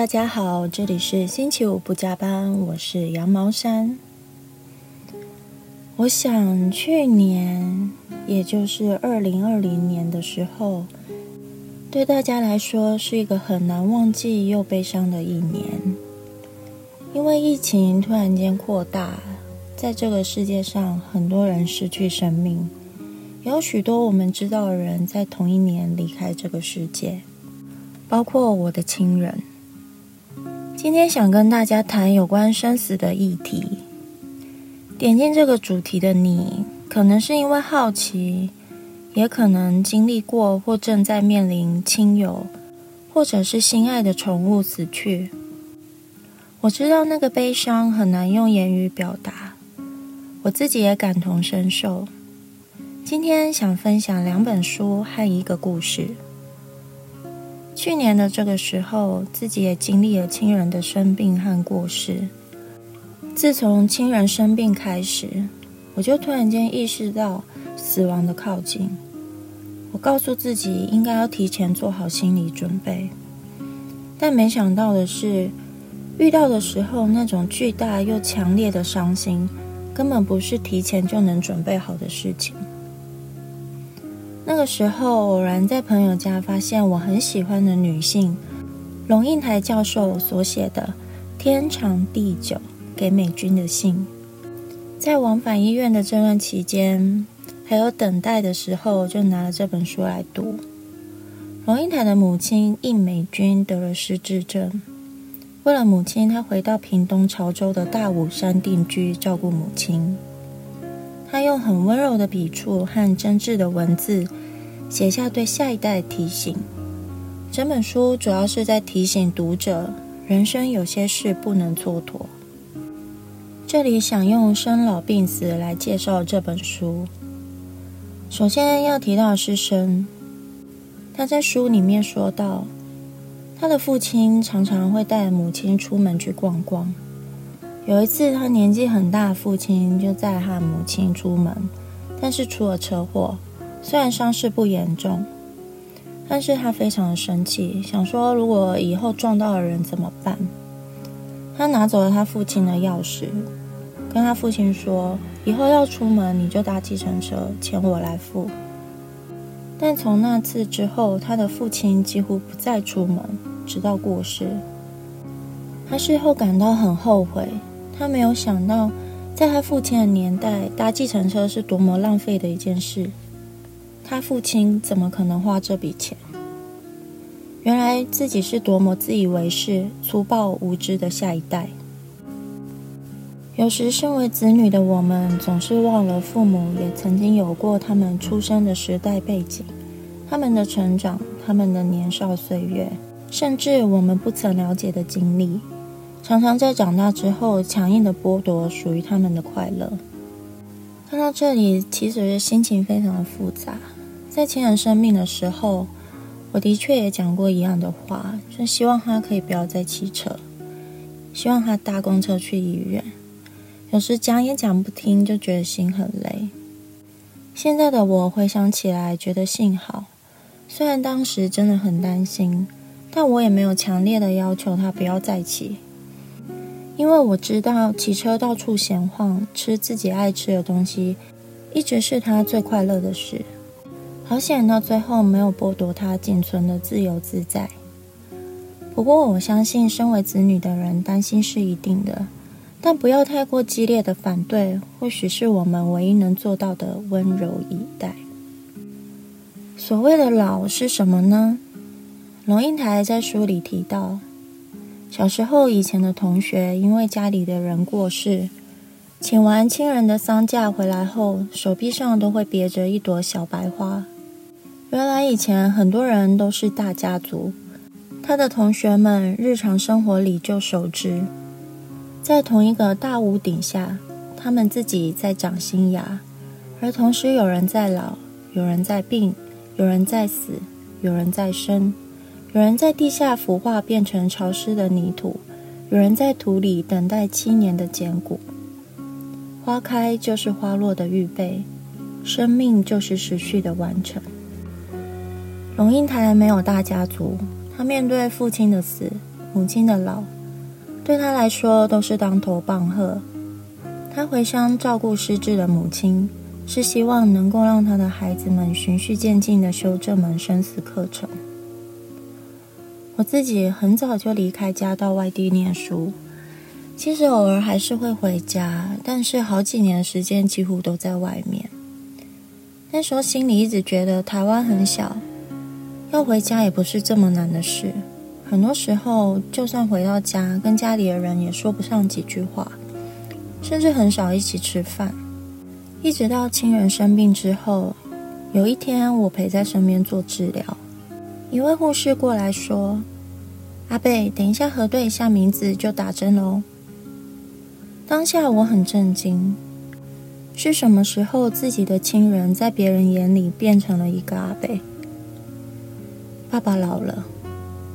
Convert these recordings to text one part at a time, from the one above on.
大家好，这里是星期五不加班，我是羊毛衫。我想去年，也就是二零二零年的时候，对大家来说是一个很难忘记又悲伤的一年，因为疫情突然间扩大，在这个世界上，很多人失去生命，有许多我们知道的人在同一年离开这个世界，包括我的亲人。今天想跟大家谈有关生死的议题。点进这个主题的你，可能是因为好奇，也可能经历过或正在面临亲友或者是心爱的宠物死去。我知道那个悲伤很难用言语表达，我自己也感同身受。今天想分享两本书和一个故事。去年的这个时候，自己也经历了亲人的生病和过世。自从亲人生病开始，我就突然间意识到死亡的靠近。我告诉自己应该要提前做好心理准备，但没想到的是，遇到的时候那种巨大又强烈的伤心，根本不是提前就能准备好的事情。那个时候，偶然在朋友家发现我很喜欢的女性龙应台教授所写的《天长地久》给美军的信，在往返医院的这段期间，还有等待的时候，就拿了这本书来读。龙应台的母亲应美军得了失智症，为了母亲，他回到屏东潮州的大武山定居，照顾母亲。他用很温柔的笔触和真挚的文字。写下对下一代的提醒。整本书主要是在提醒读者，人生有些事不能蹉跎。这里想用生老病死来介绍这本书。首先要提到的是生，他在书里面说到，他的父亲常常会带母亲出门去逛逛。有一次，他年纪很大的父亲就载他母亲出门，但是出了车祸。虽然伤势不严重，但是他非常的生气，想说如果以后撞到了人怎么办？他拿走了他父亲的钥匙，跟他父亲说：“以后要出门你就搭计程车，钱我来付。”但从那次之后，他的父亲几乎不再出门，直到过世。他事后感到很后悔，他没有想到，在他父亲的年代，搭计程车是多么浪费的一件事。他父亲怎么可能花这笔钱？原来自己是多么自以为是、粗暴无知的下一代。有时，身为子女的我们总是忘了父母也曾经有过他们出生的时代背景、他们的成长、他们的年少岁月，甚至我们不曾了解的经历，常常在长大之后强硬的剥夺属于他们的快乐。看到这里，其实心情非常的复杂。在亲人生病的时候，我的确也讲过一样的话，就希望他可以不要再骑车，希望他搭公车去医院。有时讲也讲不听，就觉得心很累。现在的我回想起来，觉得幸好，虽然当时真的很担心，但我也没有强烈的要求他不要再骑，因为我知道骑车到处闲晃，吃自己爱吃的东西，一直是他最快乐的事。好险，到最后没有剥夺他仅存的自由自在。不过，我相信身为子女的人担心是一定的，但不要太过激烈的反对，或许是我们唯一能做到的温柔以待。所谓的老是什么呢？龙应台在书里提到，小时候以前的同学因为家里的人过世。请完亲人的丧假回来后，手臂上都会别着一朵小白花。原来以前很多人都是大家族，他的同学们日常生活里就熟知，在同一个大屋顶下，他们自己在长新芽，而同时有人在老，有人在病，有人在死，有人在生，有人在地下腐化变成潮湿的泥土，有人在土里等待七年的坚固。花开就是花落的预备，生命就是时序的完成。龙应台没有大家族，他面对父亲的死，母亲的老，对他来说都是当头棒喝。他回乡照顾失智的母亲，是希望能够让他的孩子们循序渐进的修这门生死课程。我自己很早就离开家到外地念书，其实偶尔还是会回家，但是好几年时间几乎都在外面。那时候心里一直觉得台湾很小，要回家也不是这么难的事。很多时候，就算回到家，跟家里的人也说不上几句话，甚至很少一起吃饭。一直到亲人生病之后，有一天我陪在身边做治疗。一位护士过来说：“阿贝，等一下核对一下名字就打针喽。”当下我很震惊，是什么时候自己的亲人在别人眼里变成了一个阿贝？爸爸老了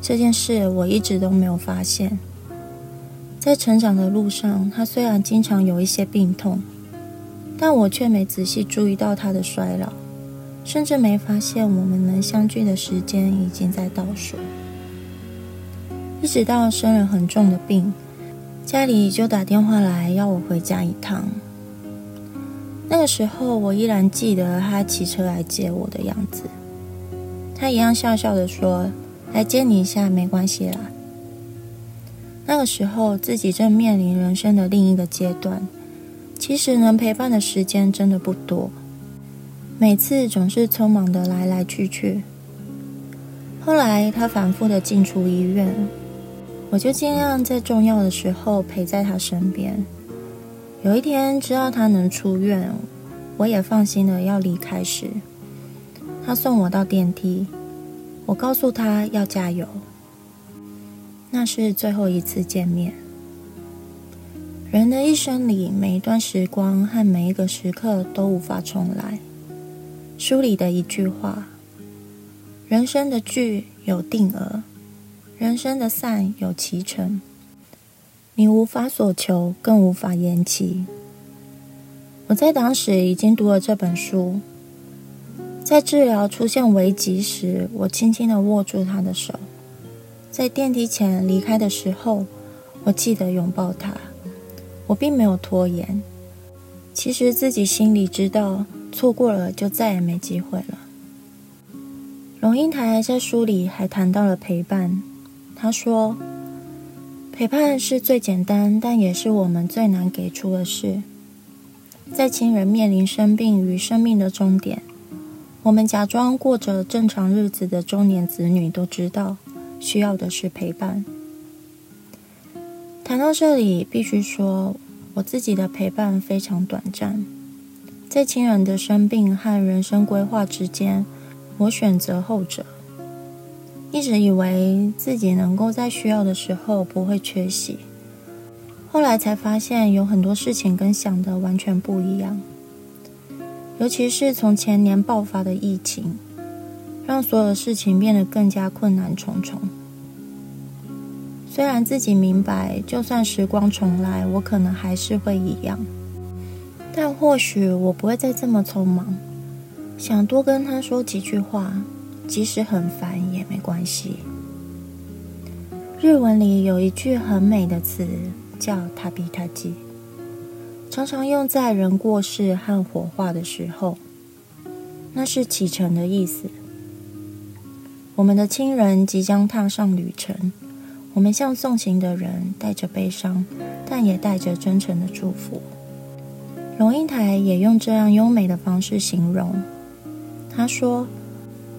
这件事我一直都没有发现。在成长的路上，他虽然经常有一些病痛，但我却没仔细注意到他的衰老。甚至没发现我们能相聚的时间已经在倒数，一直到生了很重的病，家里就打电话来要我回家一趟。那个时候我依然记得他骑车来接我的样子，他一样笑笑的说：“来接你一下，没关系啦。”那个时候自己正面临人生的另一个阶段，其实能陪伴的时间真的不多。每次总是匆忙的来来去去。后来他反复的进出医院，我就尽量在重要的时候陪在他身边。有一天知道他能出院，我也放心的要离开时，他送我到电梯，我告诉他要加油。那是最后一次见面。人的一生里，每一段时光和每一个时刻都无法重来。书里的一句话：“人生的剧有定额，人生的散有其成。你无法所求，更无法延期。”我在当时已经读了这本书，在治疗出现危急时，我轻轻的握住他的手，在电梯前离开的时候，我记得拥抱他。我并没有拖延，其实自己心里知道。错过了，就再也没机会了。龙应台在书里还谈到了陪伴。他说：“陪伴是最简单，但也是我们最难给出的事。在亲人面临生病与生命的终点，我们假装过着正常日子的中年子女都知道，需要的是陪伴。”谈到这里，必须说，我自己的陪伴非常短暂。在亲人的生病和人生规划之间，我选择后者。一直以为自己能够在需要的时候不会缺席，后来才发现有很多事情跟想的完全不一样。尤其是从前年爆发的疫情，让所有事情变得更加困难重重。虽然自己明白，就算时光重来，我可能还是会一样。但或许我不会再这么匆忙，想多跟他说几句话，即使很烦也没关系。日文里有一句很美的词叫“塔比塔吉”，常常用在人过世和火化的时候，那是启程的意思。我们的亲人即将踏上旅程，我们向送行的人带着悲伤，但也带着真诚的祝福。龙应台也用这样优美的方式形容。他说：“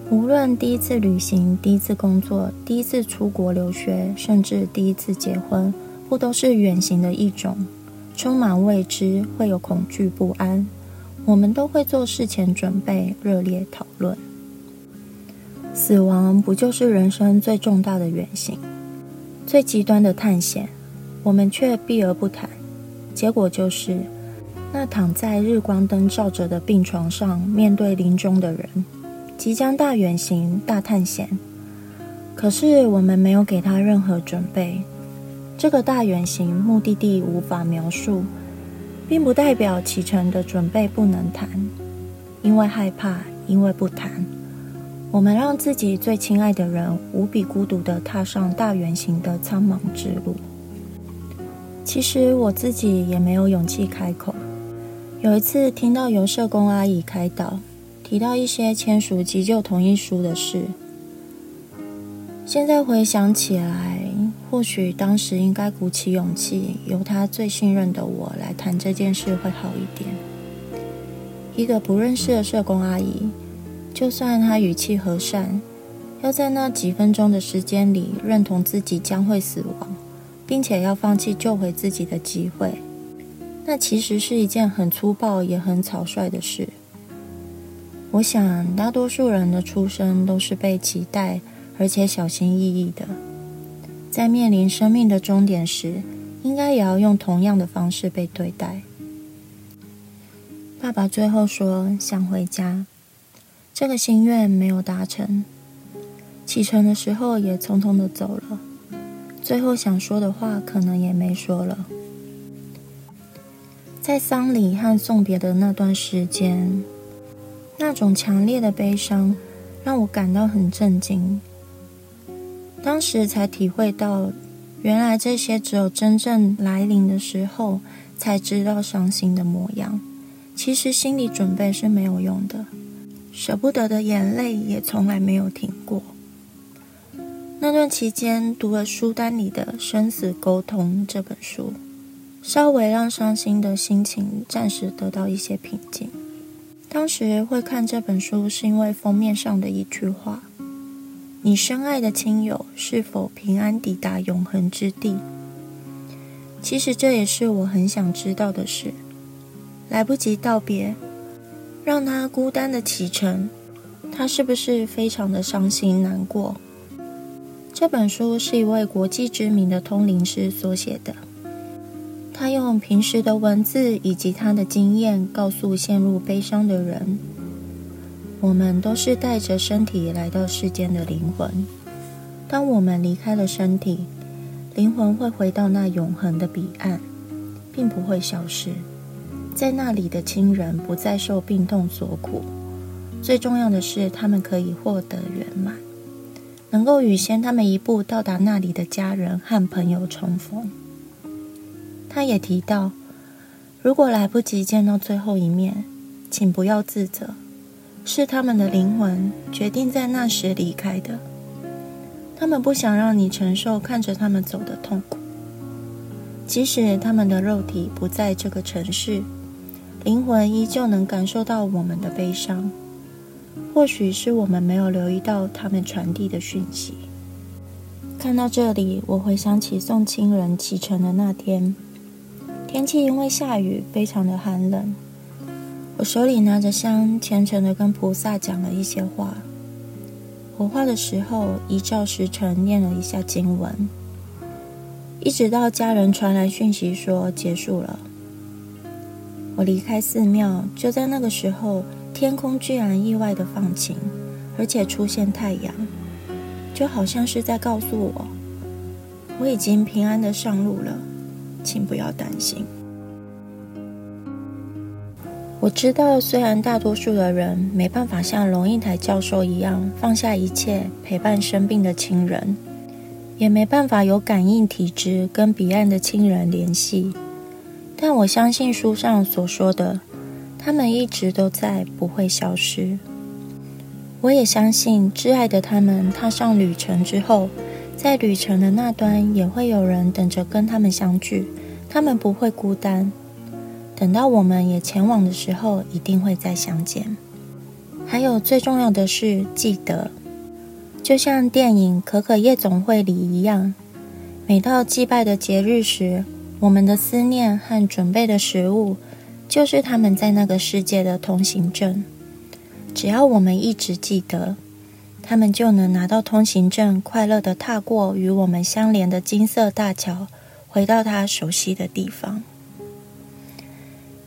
无论第一次旅行、第一次工作、第一次出国留学，甚至第一次结婚，不都是远行的一种？充满未知，会有恐惧不安。我们都会做事前准备，热烈讨论。死亡不就是人生最重大的远行、最极端的探险？我们却避而不谈，结果就是。”那躺在日光灯照着的病床上，面对临终的人，即将大远行、大探险。可是我们没有给他任何准备。这个大远行目的地无法描述，并不代表启程的准备不能谈。因为害怕，因为不谈，我们让自己最亲爱的人无比孤独的踏上大远行的苍茫之路。其实我自己也没有勇气开口。有一次听到由社工阿姨开导，提到一些签署急救同意书的事。现在回想起来，或许当时应该鼓起勇气，由他最信任的我来谈这件事会好一点。一个不认识的社工阿姨，就算她语气和善，要在那几分钟的时间里认同自己将会死亡，并且要放弃救回自己的机会。那其实是一件很粗暴也很草率的事。我想，大多数人的出生都是被期待而且小心翼翼的，在面临生命的终点时，应该也要用同样的方式被对待。爸爸最后说想回家，这个心愿没有达成。启程的时候也匆匆的走了，最后想说的话可能也没说了。在丧礼和送别的那段时间，那种强烈的悲伤让我感到很震惊。当时才体会到，原来这些只有真正来临的时候才知道伤心的模样。其实心理准备是没有用的，舍不得的眼泪也从来没有停过。那段期间，读了书单里的《生死沟通》这本书。稍微让伤心的心情暂时得到一些平静。当时会看这本书，是因为封面上的一句话：“你深爱的亲友是否平安抵达永恒之地？”其实这也是我很想知道的事。来不及道别，让他孤单的启程，他是不是非常的伤心难过？这本书是一位国际知名的通灵师所写的。他用平时的文字以及他的经验，告诉陷入悲伤的人：我们都是带着身体来到世间的灵魂。当我们离开了身体，灵魂会回到那永恒的彼岸，并不会消失。在那里的亲人不再受病痛所苦。最重要的是，他们可以获得圆满，能够与先他们一步到达那里的家人和朋友重逢。他也提到，如果来不及见到最后一面，请不要自责，是他们的灵魂决定在那时离开的。他们不想让你承受看着他们走的痛苦，即使他们的肉体不在这个城市，灵魂依旧能感受到我们的悲伤。或许是我们没有留意到他们传递的讯息。看到这里，我回想起送亲人启程的那天。天气因为下雨，非常的寒冷。我手里拿着香，虔诚的跟菩萨讲了一些话。火化的时候，依照时辰念了一下经文，一直到家人传来讯息说结束了。我离开寺庙，就在那个时候，天空居然意外的放晴，而且出现太阳，就好像是在告诉我，我已经平安的上路了。请不要担心。我知道，虽然大多数的人没办法像龙应台教授一样放下一切陪伴生病的亲人，也没办法有感应体质跟彼岸的亲人联系，但我相信书上所说的，他们一直都在，不会消失。我也相信，挚爱的他们踏上旅程之后。在旅程的那端，也会有人等着跟他们相聚，他们不会孤单。等到我们也前往的时候，一定会再相见。还有最重要的是，记得，就像电影《可可夜总会》里一样，每到祭拜的节日时，我们的思念和准备的食物，就是他们在那个世界的通行证。只要我们一直记得。他们就能拿到通行证，快乐的踏过与我们相连的金色大桥，回到他熟悉的地方。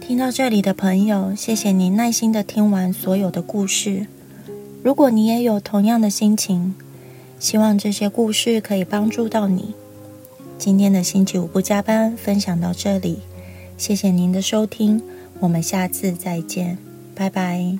听到这里的朋友，谢谢你耐心的听完所有的故事。如果你也有同样的心情，希望这些故事可以帮助到你。今天的星期五不加班分享到这里，谢谢您的收听，我们下次再见，拜拜。